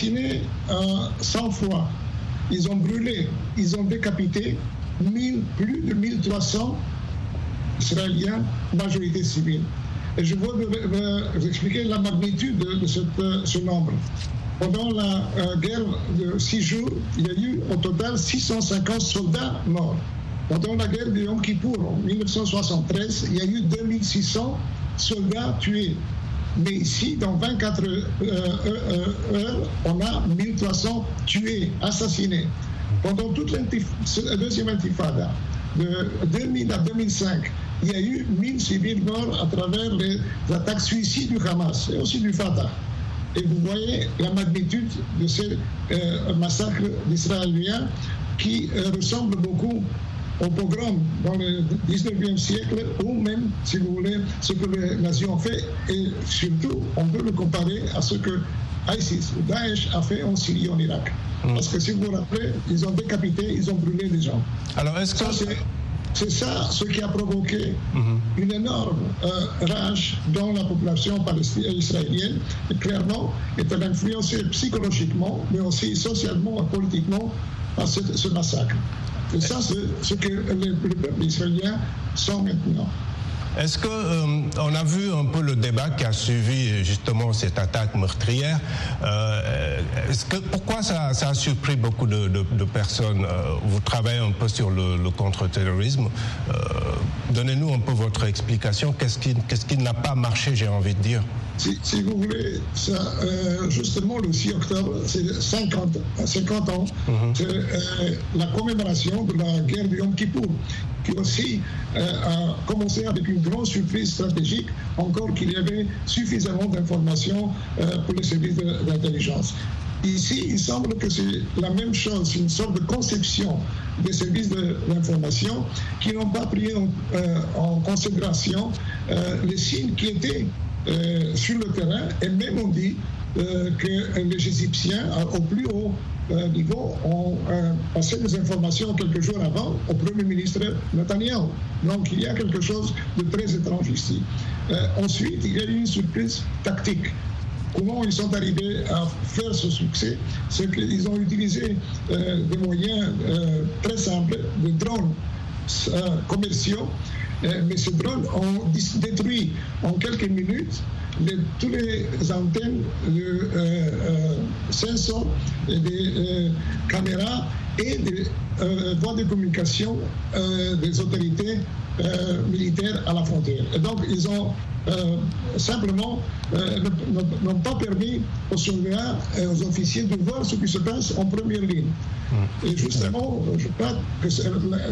assassiné 100 fois. Ils ont brûlé, ils ont décapité plus de 1300 Israéliens, majorité civile. Et je veux vous expliquer la magnitude de ce nombre. Pendant la euh, guerre de six jours, il y a eu au total 650 soldats morts. Pendant la guerre de Yom Kippour en 1973, il y a eu 2600 soldats tués. Mais ici, dans 24 euh, euh, heures, on a 1300 tués, assassinés. Pendant toute la deuxième intifada, de 2000 à 2005, il y a eu 1000 civils morts à travers les attaques suicides du Hamas et aussi du Fatah. Et vous voyez la magnitude de ces euh, massacres d'Israéliens qui euh, ressemblent beaucoup au pogrom dans le 19e siècle, ou même, si vous voulez, ce que les nazis ont fait. Et surtout, on peut le comparer à ce que ISIS ou Daesh a fait en Syrie, en Irak. Mm. Parce que si vous vous rappelez, ils ont décapité, ils ont brûlé des gens. Alors, est-ce que... C'est ça ce qui a provoqué mhm. une énorme euh, rage dans la population palestinienne israélienne, et clairement est influencé psychologiquement, mais aussi socialement et politiquement par ce, massacre. Et ça, c'est ce que les, les peuples israéliens sont maintenant. Est-ce que euh, on a vu un peu le débat qui a suivi justement cette attaque meurtrière euh, Est-ce que pourquoi ça, a surpris beaucoup de, personnes euh, Vous travaillez un peu sur le, contre-terrorisme. Donnez-nous un peu votre explication. Qu'est-ce qui n'a pas marché, j'ai envie de dire? Si, vous voulez, ça, justement, le 6 octobre, c'est 50, 50 ans, mhm. c'est la commémoration de la guerre de Yom Kippour, qui aussi a commencé avec une grande surprise stratégique, encore qu'il y avait suffisamment d'informations euh, pour les services d'intelligence. Ici, il semble que c'est la même chose, une sorte de conception des services de l'information qui n'ont pas pris en, euh, considération euh, les signes qui étaient sur le terrain et même on dit que les Égyptiens, au plus haut niveau, ont passé des informations quelques jours avant au Premier ministre Netanyahu. Donc il y a quelque chose de très étrange ici. Euh, ensuite, il y a une surprise tactique. Comment ils sont arrivés à faire ce succès? C'est qu'ils ont utilisé euh, des moyens euh, très simples, des drones commerciaux, ces drones ont détruit en quelques minutes toutes les antennes de euh, sensors, des caméras et des voies de communication des autorités euh, militaires à la frontière. Et donc, ils ont euh, simplement euh, n'ont pas permis aux soldats et aux officiers de voir ce qui se passe en première ligne. Mmh. Et justement, je crois que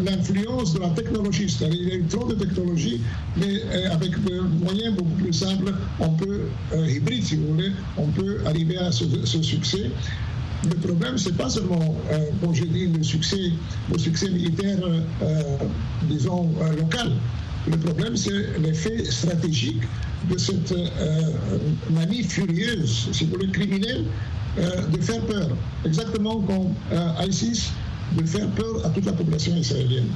l'influence de la technologie, c'est-à-dire il y a eu trop de technologie, mais avec des moyens beaucoup plus simples, on peut, hybride si vous voulez, on peut arriver à ce, ce succès. Le problème, c'est pas seulement, euh, comme je dis, le succès, le succès militaire, euh, disons, euh, local. Le problème, c'est l'effet stratégique de cette manie furieuse, si vous voulez, criminelle, de faire peur. Exactement comme ISIS, de faire peur à toute la population israélienne.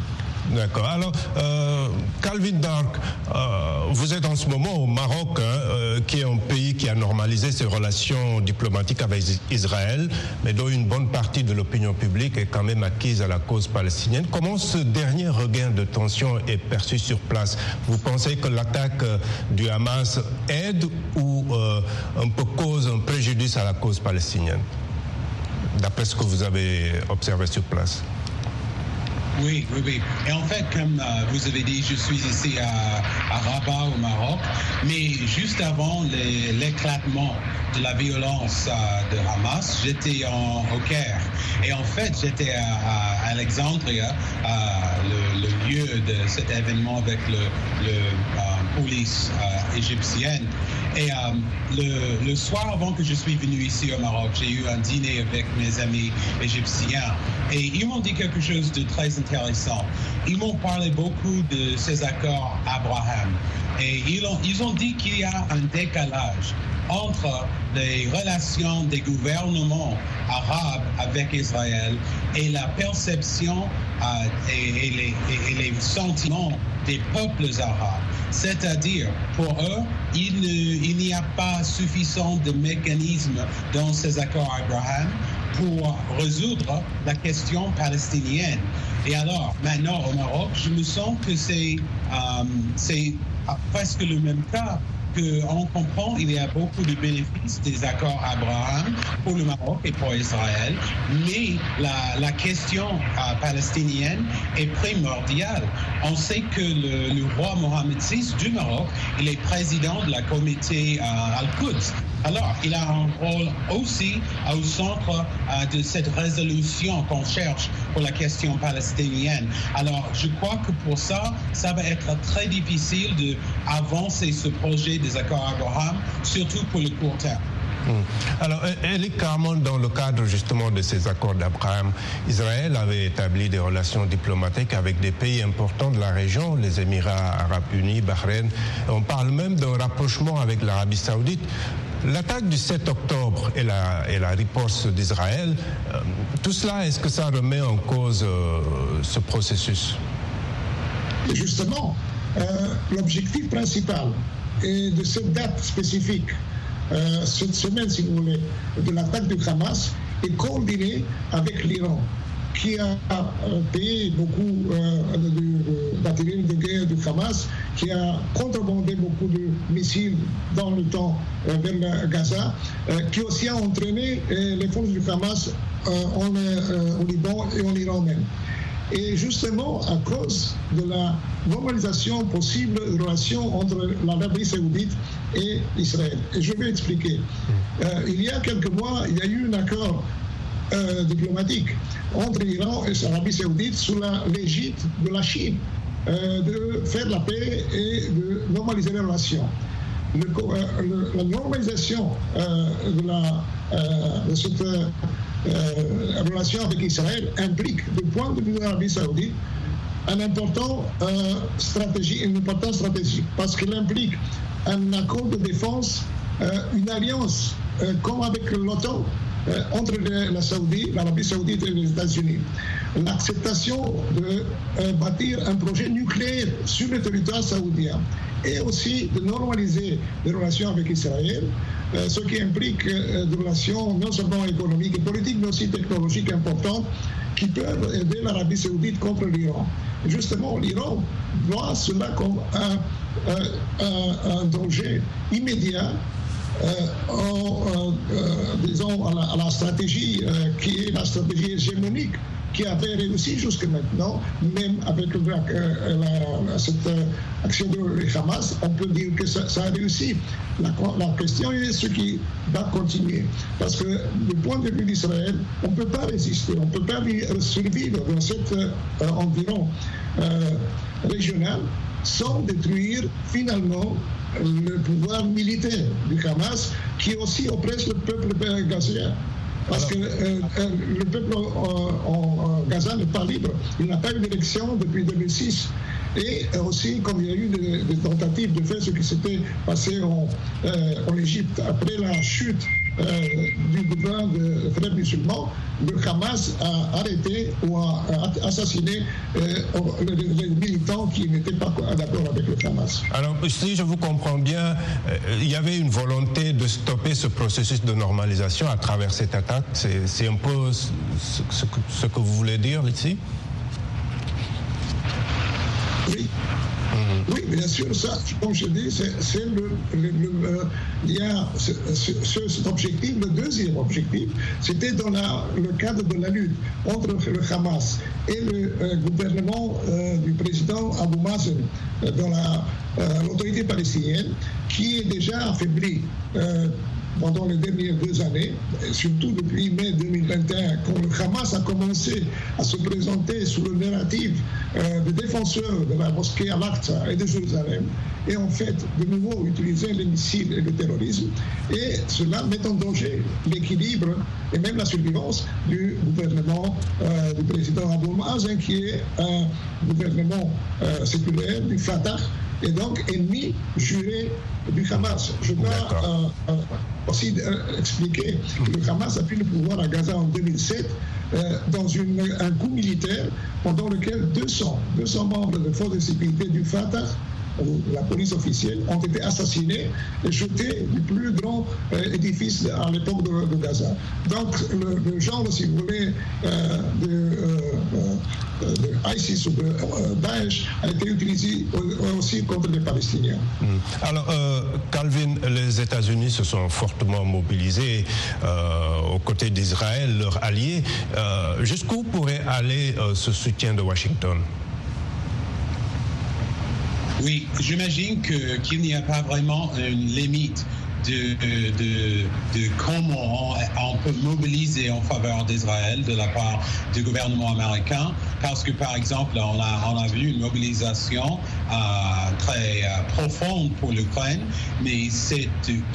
D'accord. Alors, euh, Calvin Dark, euh, vous êtes en ce moment au Maroc, hein, euh, qui est un pays qui a normalisé ses relations diplomatiques avec Israël, mais dont une bonne partie de l'opinion publique est quand même acquise à la cause palestinienne. Comment ce dernier regain de tension est perçu sur place? Vous pensez que l'attaque du Hamas aide ou un peu cause un préjudice à la cause palestinienne? D'après ce que vous avez observé sur place oui, oui, oui. Et en fait, comme euh, vous avez dit, je suis ici à, Rabat, au Maroc, mais juste avant l'éclatement de la violence euh, de Hamas, j'étais au Caire. Et en fait, j'étais à, Alexandria, le, lieu de cet événement avec le, euh, police égyptienne. Et le, le, soir avant que je suis venu ici au Maroc, j'ai eu un dîner avec mes amis égyptiens et ils m'ont dit quelque chose de très intéressant. Ils m'ont parlé beaucoup de ces accords Abraham. Et ils ont, ils ont dit qu'il y a un décalage entre les relations des gouvernements arabes avec Israël et la perception euh, et, les, et, les, sentiments des peuples arabes. C'est-à-dire, pour eux, il n'y a pas suffisamment de mécanismes dans ces accords Abraham pour résoudre la question palestinienne. Et alors, maintenant au Maroc, je me sens que c'est euh, presque le même cas qu'on comprend il y a beaucoup de bénéfices des accords Abraham pour le Maroc et pour Israël, mais la, question euh, palestinienne est primordiale. On sait que le, roi Mohamed VI du Maroc, il est président de la comité euh, Al-Quds. Alors, il a un rôle aussi au centre euh, de cette résolution qu'on cherche pour la question palestinienne. Alors, je crois que pour ça, ça va être très difficile d'avancer ce projet des accords Abraham, surtout pour le court terme. Hmm. Alors, elle est dans le cadre justement de ces accords d'Abraham. Israël avait établi des relations diplomatiques avec des pays importants de la région, les Émirats arabes unis, Bahreïn. On parle même d'un rapprochement avec l'Arabie saoudite. L'attaque du 7 octobre et la, riposte d'Israël, euh, tout cela, est-ce que ça remet en cause euh, ce processus? Justement, euh, l'objectif principal de cette date spécifique, cette semaine si vous voulez, de l'attaque du Hamas, est coordonnée avec l'Iran qui a payé beaucoup euh, de, de guerre du Hamas, qui a contrebandé beaucoup de missiles dans le temps euh, vers Gaza, euh, qui aussi a entraîné les forces du Hamas en, au Liban et en Iran même. Et justement, à cause de la normalisation possible de relations entre l'Arabie saoudite et Israël. Et je vais expliquer. il y a quelques mois, il y a eu un accord euh, diplomatique entre l'Iran et l'Arabie saoudite sous l'égide de la Chine, euh, de faire la paix et de normaliser les relations. La normalisation de, la, de cette relation avec Israël implique, du point de vue de l'Arabie saoudite, un important stratégie, une importante stratégie, parce qu'elle implique un accord de défense, une alliance comme avec l'OTAN, entre la Saoudite, l'Arabie saoudite et les États-Unis. L'acceptation de euh, bâtir un projet nucléaire sur le territoire saoudien et aussi de normaliser les relations avec Israël, euh, ce qui implique des relations non seulement économiques et politiques, mais aussi technologiques importantes qui peuvent aider l'Arabie saoudite contre l'Iran. Justement, l'Iran voit cela comme un danger immédiat euh, euh, disons, à la, stratégie euh, qui est la stratégie hégémonique qui avait réussi jusque maintenant, même avec cette action de Hamas, on peut dire que ça, a réussi. La, question est ce qui va continuer. Parce que du point de vue d'Israël, on ne peut pas résister, on ne peut pas survivre dans cet environ régional sans détruire finalement le pouvoir militaire du Hamas qui aussi oppresse le peuple gazien. Parce que euh, euh, le peuple en, Gaza n'est pas libre. Il n'a pas eu d'élection depuis 2006. Et aussi, comme il y a eu des, tentatives de faire ce qui s'était passé en, euh, en Égypte après la chute euh, du gouvernement de frères musulmans, le Hamas a arrêté ou a assassiné euh, les, militants qui n'étaient pas d'accord avec le Hamas. Alors, si je vous comprends bien, euh, il y avait une volonté de stopper ce processus de normalisation à travers cette attaque. C'est un peu ce que vous voulez dire ici Oui. Oui, bien sûr, ça, comme je dis, c'est le, euh, a cet objectif. Le deuxième objectif, c'était dans le cadre de la lutte entre le Hamas et le euh, gouvernement euh, du président Abou Mazen dans l'autorité palestinienne, qui est déjà affaibli pendant les dernières deux années, surtout depuis mai 2021, quand le Hamas a commencé à se présenter sous le narratif euh, de défenseurs de la mosquée Al-Aqsa et de Jérusalem, et en fait de nouveau utiliser les missiles et le terrorisme, et cela met en danger l'équilibre et même la survivance du gouvernement euh, du président Abou Mazen, qui est un gouvernement euh, séculaire du Fatah, et donc ennemi juré du Hamas. Je dois euh, euh, aussi euh, expliquer que le Hamas a pris le pouvoir à Gaza en 2007 dans un coup militaire pendant lequel 200, 200 membres de forces de sécurité du Fatah la police officielle ont été assassinés et jetés du plus grand édifice à l'époque de, Gaza. Donc le, genre, si vous voulez, de, ISIS ou de Daesh a été utilisé aussi contre les Palestiniens. Hmm. Alors, Calvin, les États-Unis se sont fortement mobilisés aux côtés d'Israël, leur allié. Jusqu'où pourrait aller ce soutien de Washington? Oui, j'imagine qu'il n'y a pas vraiment une limite de, de, comment on, peut mobiliser en faveur d'Israël de la part du gouvernement américain, parce que par exemple, on a, on a vu une mobilisation euh, très euh, profonde pour l'Ukraine, mais c'est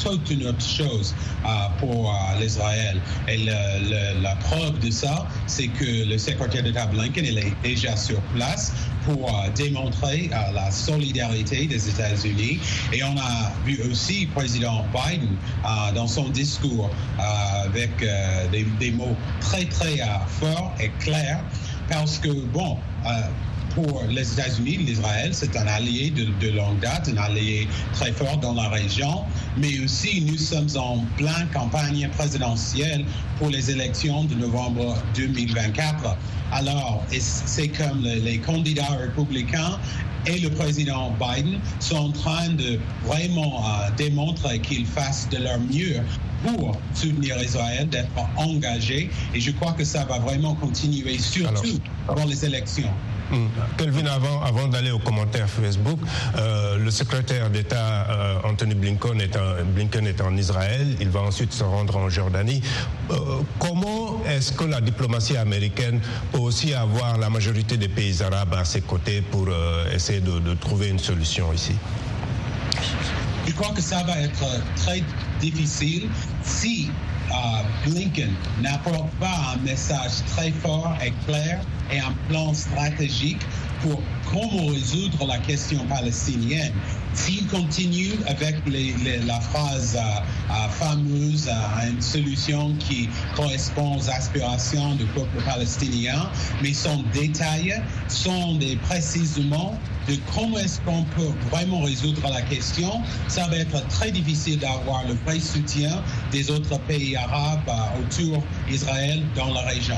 toute une autre chose euh, pour l'Israël. Et la preuve de ça, c'est que le secrétaire d'État Blinken il est déjà sur place pour démontrer la solidarité des États-Unis. Et on a vu aussi président Biden euh, dans son discours euh, avec euh, des, mots très, très forts et clairs parce que, bon, pour les États-Unis, l'Israël, c'est un allié de, longue date, un allié très fort dans la région, mais aussi nous sommes en pleine campagne présidentielle pour les élections de novembre 2024. Alors, c'est comme les candidats républicains et le président Biden sont en train de vraiment euh, démontrer qu'ils fassent de leur mieux pour soutenir Israël, d'être engagés. Et je crois que ça va vraiment continuer, surtout dans les élections. Hmm. Kelvin, avant, d'aller aux commentaires Facebook, euh, le secrétaire d'État euh, Anthony Blinken est, en, Blinken est en Israël, il va ensuite se rendre en Jordanie. Euh, comment est-ce que la diplomatie américaine peut aussi avoir la majorité des pays arabes à ses côtés pour essayer de, de trouver une solution ici? Je crois que ça va être très difficile si Blinken n'apporte pas un message très fort et clair et un plan stratégique pour comment résoudre la question palestinienne. S'il continue avec la phrase euh, euh, fameuse euh, une solution qui correspond aux aspirations du peuple palestinien, mais son détail sont des de comment est-ce qu'on peut vraiment résoudre la question, ça va être très difficile d'avoir le vrai soutien des autres pays arabes autour d'Israël dans la région.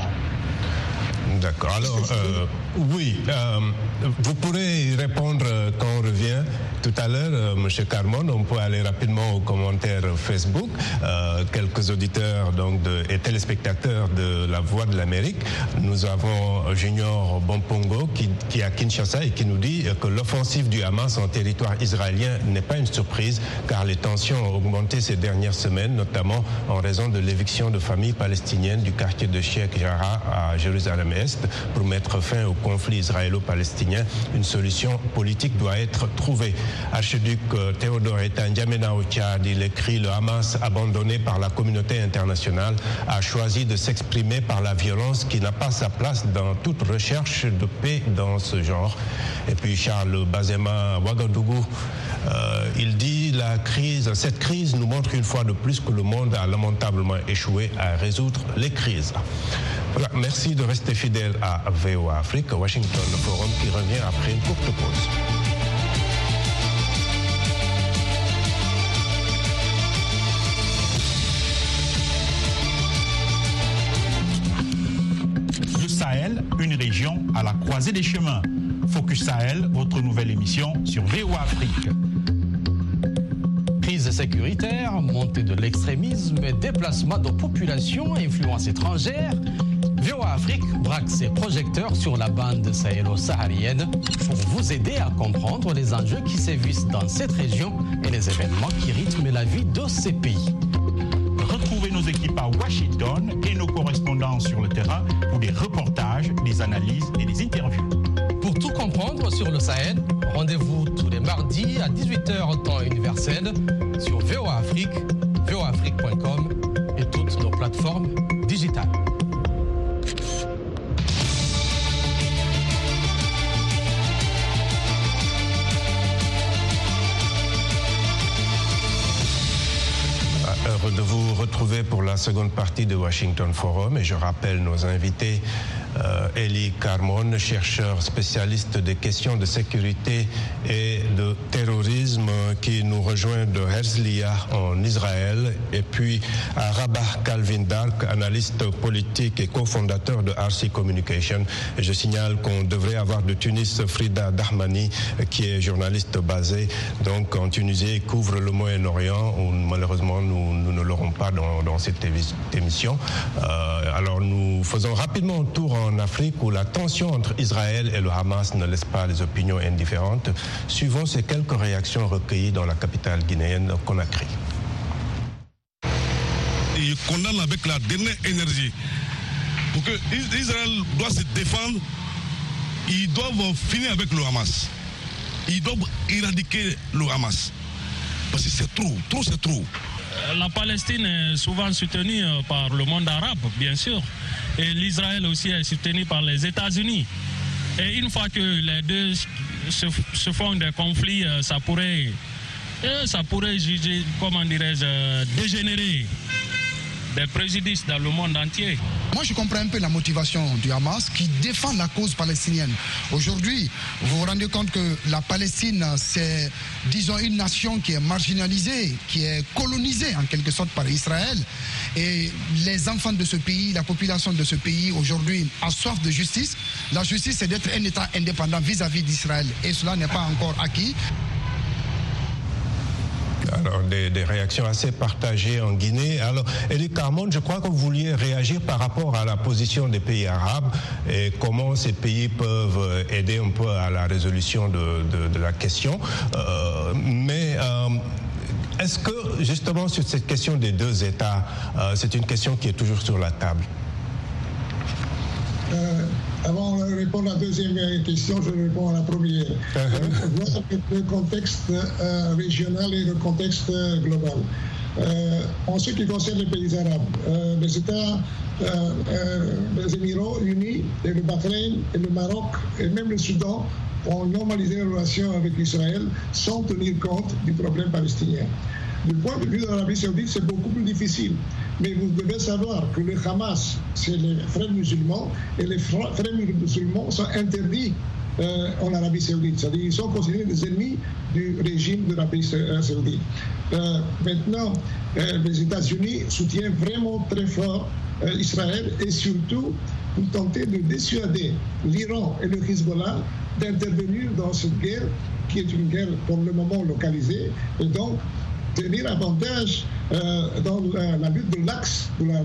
D'accord. Alors, euh, oui, euh, vous pourrez y répondre quand on revient tout à l'heure, euh, Monsieur Carmon. On peut aller rapidement aux commentaires Facebook. quelques auditeurs donc de, et téléspectateurs de La Voix de l'Amérique. Nous avons Junior Bompongo qui, qui est à Kinshasa et qui nous dit que l'offensive du Hamas en territoire israélien n'est pas une surprise car les tensions ont augmenté ces dernières semaines, notamment en raison de l'éviction de familles palestiniennes du quartier de Sheikh Jarrah à Jérusalem-Est pour mettre fin au conflit israélo-palestinien. Une solution politique doit être trouvée. Archiduc euh, Théodore Etandiamena au Tchad, il écrit Le Hamas, abandonné par la communauté internationale, a choisi de s'exprimer par la violence qui n'a pas sa place dans toute recherche de paix dans ce genre. Et puis Charles Bazema Ouagadougou, euh, il dit cette crise nous montre une fois de plus que le monde a lamentablement échoué à résoudre les crises. Merci de rester fidèle à VOA Afrique, Washington Forum qui revient après une courte pause. Le Sahel, une région à la croisée des chemins. Focus Sahel, votre nouvelle émission sur VOA Afrique. Sécuritaire, montée de l'extrémisme, déplacement de populations, influence étrangère, VOA Afrique braque ses projecteurs sur la bande sahélo-saharienne pour vous aider à comprendre les enjeux qui sévissent dans cette région et les événements qui rythment la vie de ces pays. Retrouvez nos équipes à Washington et nos correspondants sur le terrain pour des reportages, des analyses et des interviews. Pour tout comprendre sur le Sahel, rendez-vous tous les mardis à 18h temps universel sur VOA Afrique, voaafrique.com et toutes nos plateformes digitales. de vous retrouver pour la seconde partie de Washington Forum et je rappelle nos invités euh, Eli Carmon, chercheur spécialiste des questions de sécurité et de terrorisme qui nous rejoint de Herzliya en Israël et puis à Rabat Calvin Dark, analyste politique et cofondateur de RC Communication. Je signale qu'on devrait avoir de Tunis Frida Dahmani qui est journaliste basé donc en Tunisie et couvre le Moyen-Orient malheureusement nous, ne l'aurons pas dans, cette émission. Euh, alors nous faisons rapidement un tour en Afrique où la tension entre Israël et le Hamas ne laisse pas les opinions indifférentes. Suivons ces quelques réactions recueillies dans la capitale guinéenne Conakry. Il condamne avec la dernière énergie. Pour que Israël doit se défendre, ils doivent finir avec le Hamas. Ils doivent éradiquer le Hamas. Parce que c'est trop, trop c'est trop. La Palestine est souvent soutenue par le monde arabe, bien sûr. Et l'Israël aussi est soutenu par les États-Unis. Et une fois que les deux se, font des conflits, euh, ça pourrait, euh, ça pourrait comment dirais-je, euh, dégénérer des préjudices dans le monde entier. Moi, je comprends un peu la motivation du Hamas qui défend la cause palestinienne. Aujourd'hui, vous vous rendez compte que la Palestine, c'est, disons, une nation qui est marginalisée, qui est colonisée en quelque sorte par Israël. Et les enfants de ce pays, la population de ce pays, aujourd'hui, a soif de justice. La justice, c'est d'être un État indépendant vis-à-vis d'Israël. Et cela n'est pas encore acquis. Des, réactions assez partagées en Guinée. Alors, Eric Carmon, je crois que vous vouliez réagir par rapport à la position des pays arabes et comment ces pays peuvent aider un peu à la résolution de, la question. Euh, mais euh, est-ce que, justement, sur cette question des deux États, euh, c'est une question qui est toujours sur la table? Avant de répondre à la deuxième question, je réponds à la première. Uh-huh. le contexte euh, régional et le contexte euh, global. Euh, en ce qui concerne les pays arabes, les États, les Émirats unis, et le Bahreïn, et le Maroc, et même le Soudan ont normalisé les relations avec Israël sans tenir compte du problème palestinien. Du point de vue de l'Arabie saoudite, c'est beaucoup plus difficile. Mais vous devez savoir que le Hamas, c'est les frères musulmans, et les frères musulmans sont interdits euh, en Arabie saoudite. C'est-à-dire qu'ils sont considérés des ennemis du régime de l'Arabie euh, saoudite. Euh, maintenant, les États-Unis soutiennent vraiment très fort Israël et surtout pour tenter de dissuader l'Iran et le Hezbollah d'intervenir dans cette guerre qui est une guerre pour le moment localisée et donc tenir avantage euh, dans la, lutte de l'axe de la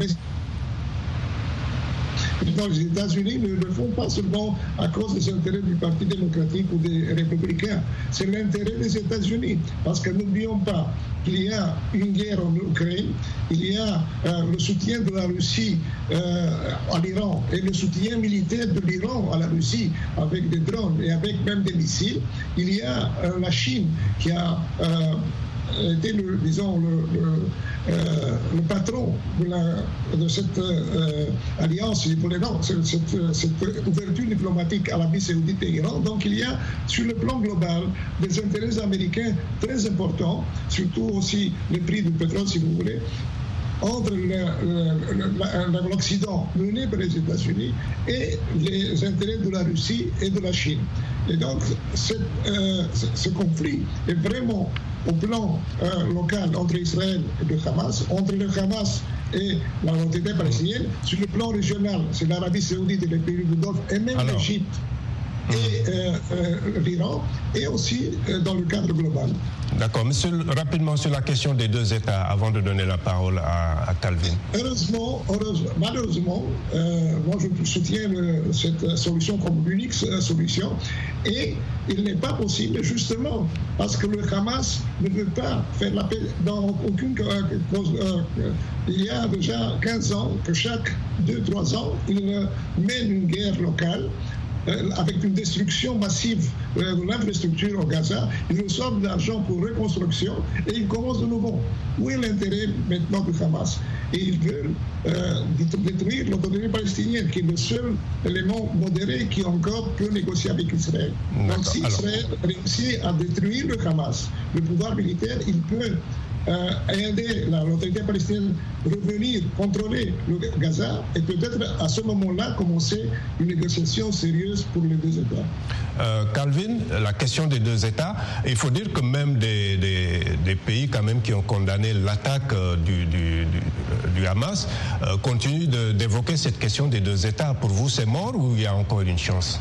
dans les États-Unis ne le font pas seulement à cause des intérêts du Parti démocratique ou des républicains. C'est l'intérêt des États-Unis. Parce que n'oublions pas qu'il y a une guerre en Ukraine, il y a euh, le soutien de la Russie euh, à l'Iran et le soutien militaire de l'Iran à la Russie avec des drones et avec même des missiles. Il y a la Chine qui a était le, disons, le, euh, patron de, cette euh, alliance, cette, cette, cette, ouverture diplomatique à l'Arabie saoudite et Iran. Donc il y a sur le plan global des intérêts américains très importants, surtout aussi le prix du pétrole, si vous voulez, entre l'Occident mené par les États-Unis et les intérêts de la Russie et de la Chine. Et donc, euh, ce conflit est vraiment au plan euh, local entre Israël et le Hamas, entre le Hamas et la l'autorité palestinienne, sur le plan régional, c'est l'Arabie saoudite et les pays du Golfe, et même l'Égypte et euh, euh, l'Iran, et aussi euh, dans le cadre global. D'accord. Monsieur, rapidement sur la question des deux États, avant de donner la parole à, Calvin. Heureusement, malheureusement, moi je soutiens cette solution comme l'unique solution, et il n'est pas possible justement parce que le Hamas ne veut pas faire la paix dans aucune cause. il y a déjà 15 ans que chaque 2-3 ans, il mène une guerre locale avec une destruction massive euh, de l'infrastructure au Gaza, ils reçoivent de l'argent pour reconstruction et ils commencent de nouveau. Où est l'intérêt maintenant du Hamas? Et ils veulent euh, détruire l'autonomie palestinienne, qui est le seul élément modéré qui encore peut négocier avec Israël. Donc si Israël réussit à détruire le Hamas, le pouvoir militaire, il peut aider l'autorité palestinienne à revenir contrôler le Gaza et peut-être à ce moment-là commencer une négociation sérieuse pour les deux États. Calvin, la question des deux États, il faut dire que même des, pays quand même qui ont condamné l'attaque du, du, du, Hamas continuent d'évoquer cette question des deux États. Pour vous, c'est mort ou il y a encore une chance?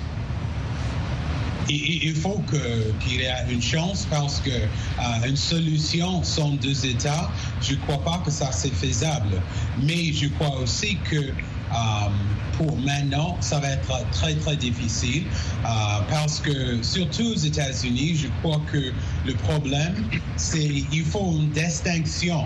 Il faut qu'il y ait une chance parce que euh, une solution sans deux États, je ne crois pas que ça c'est faisable. Mais je crois aussi que euh, pour maintenant, ça va être très, très difficile euh, parce que, surtout aux États-Unis, je crois que le problème, c'est qu'il faut une distinction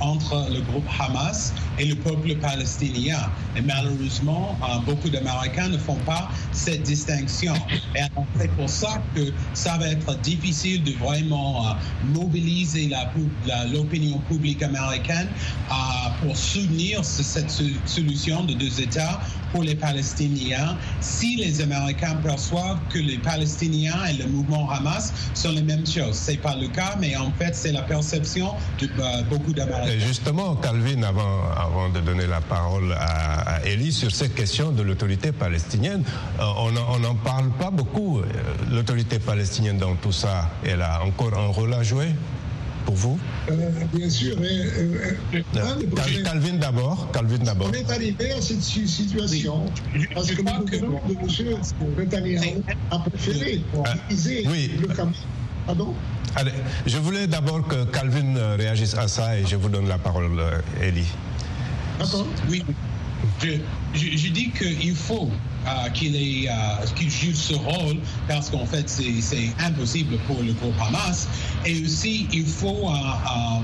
entre le groupe Hamas et le peuple palestinien. Et malheureusement, euh, beaucoup d'Américains ne font pas cette distinction. Et c'est pour ça que ça va être difficile de vraiment euh, mobiliser l'opinion publique américaine pour soutenir cette solution de deux États pour les Palestiniens si les Américains perçoivent que les Palestiniens et le mouvement Hamas sont les mêmes choses. Ce n'est pas le cas, mais en fait, c'est la perception de euh, beaucoup d'Américains. Justement, Calvin, avant, avant de donner la parole à, à Elie sur cette question de l'autorité palestinienne, euh, on n'en parle pas beaucoup. Euh, l'autorité palestinienne dans tout ça, elle a encore un rôle à jouer? Pour vous euh, Bien sûr. Euh, euh, Calvin d'abord. Calvin d'abord. On est arrivé à cette situation parce que le gouvernement de M. Netanyahu a préféré utiliser le Hamas. Pardon Allez, je voulais d'abord que Calvin réagisse à ça et je vous donne la parole, Elie. D'accord. Oui. Je, je, je dis qu'il faut euh, qu'il joue ce rôle parce qu'en fait c'est impossible pour le groupe Hamas. Et aussi il faut un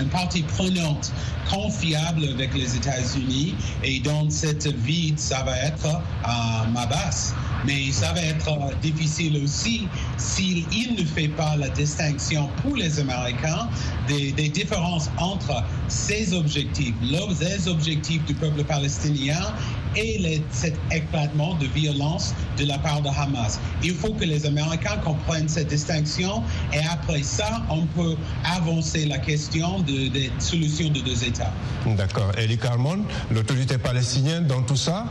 une partie prenante confiable avec les États-Unis. Et dans cette vide ça va être euh, ma base. Mais ça va être difficile aussi s'il ne fait pas la distinction pour les Américains des, des différences entre ses objectifs, les objectifs du peuple palestinien et cet éclatement de violence de la part de Hamas. Il faut que les Américains comprennent cette distinction et après ça, on peut avancer la question de, des solutions de deux États. D'accord. Elie Carmon, l'autorité palestinienne dans tout ça?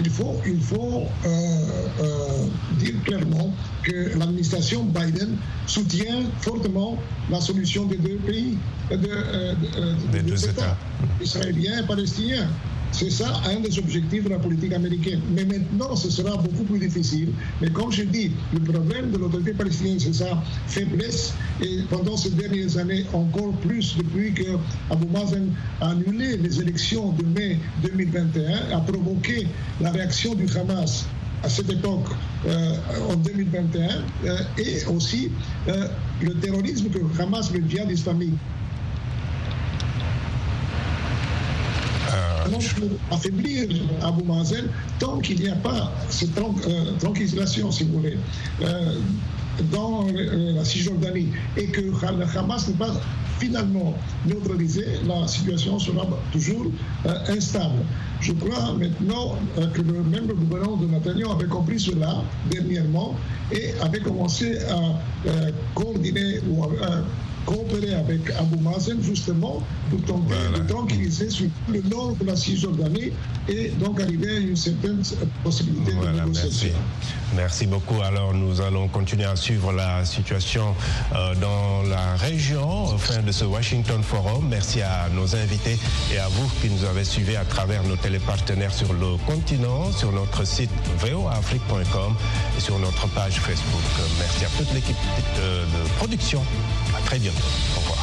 Il faut, il faut euh, euh, dire clairement que l'administration Biden soutient fortement la solution des deux pays, de, euh, des deux, États, israéliens et palestiniens. C'est ça un des objectifs de la politique américaine. Mais maintenant, ce sera beaucoup plus difficile. Mais comme je dis, le problème de l'autorité palestinienne, c'est sa faiblesse. Et pendant ces dernières années, encore plus depuis que Abu Mazen a annulé les élections de mai 2021, a provoqué la réaction du Hamas à cette époque, euh, en 2021, euh, et aussi euh, le terrorisme que Hamas, le djihad islamique, affaiblir Abu Mazen tant qu'il n'y a pas cette euh, tranquillisation, si vous voulez, euh, dans euh, la Cisjordanie et que le Hamas n'est pas finalement neutralisé, la situation sera toujours instable. Je crois maintenant que le même gouvernement de Netanyahu avait compris cela dernièrement et avait commencé à coordonner ou à coopérer avec Abou Mazen justement pour tenter de tranquilliser sur le nord de la Cisjordanie et donc arriver à une certaine possibilité de négociation. Merci. merci. beaucoup. Alors nous allons continuer à suivre la situation euh, dans la région au fin de ce Washington Forum. Merci à nos invités et à vous qui nous avez suivis à travers nos télépartenaires sur le continent, sur notre site voafrique.com et sur notre page Facebook. Merci à toute l'équipe de, de production. À très bientôt. Au revoir.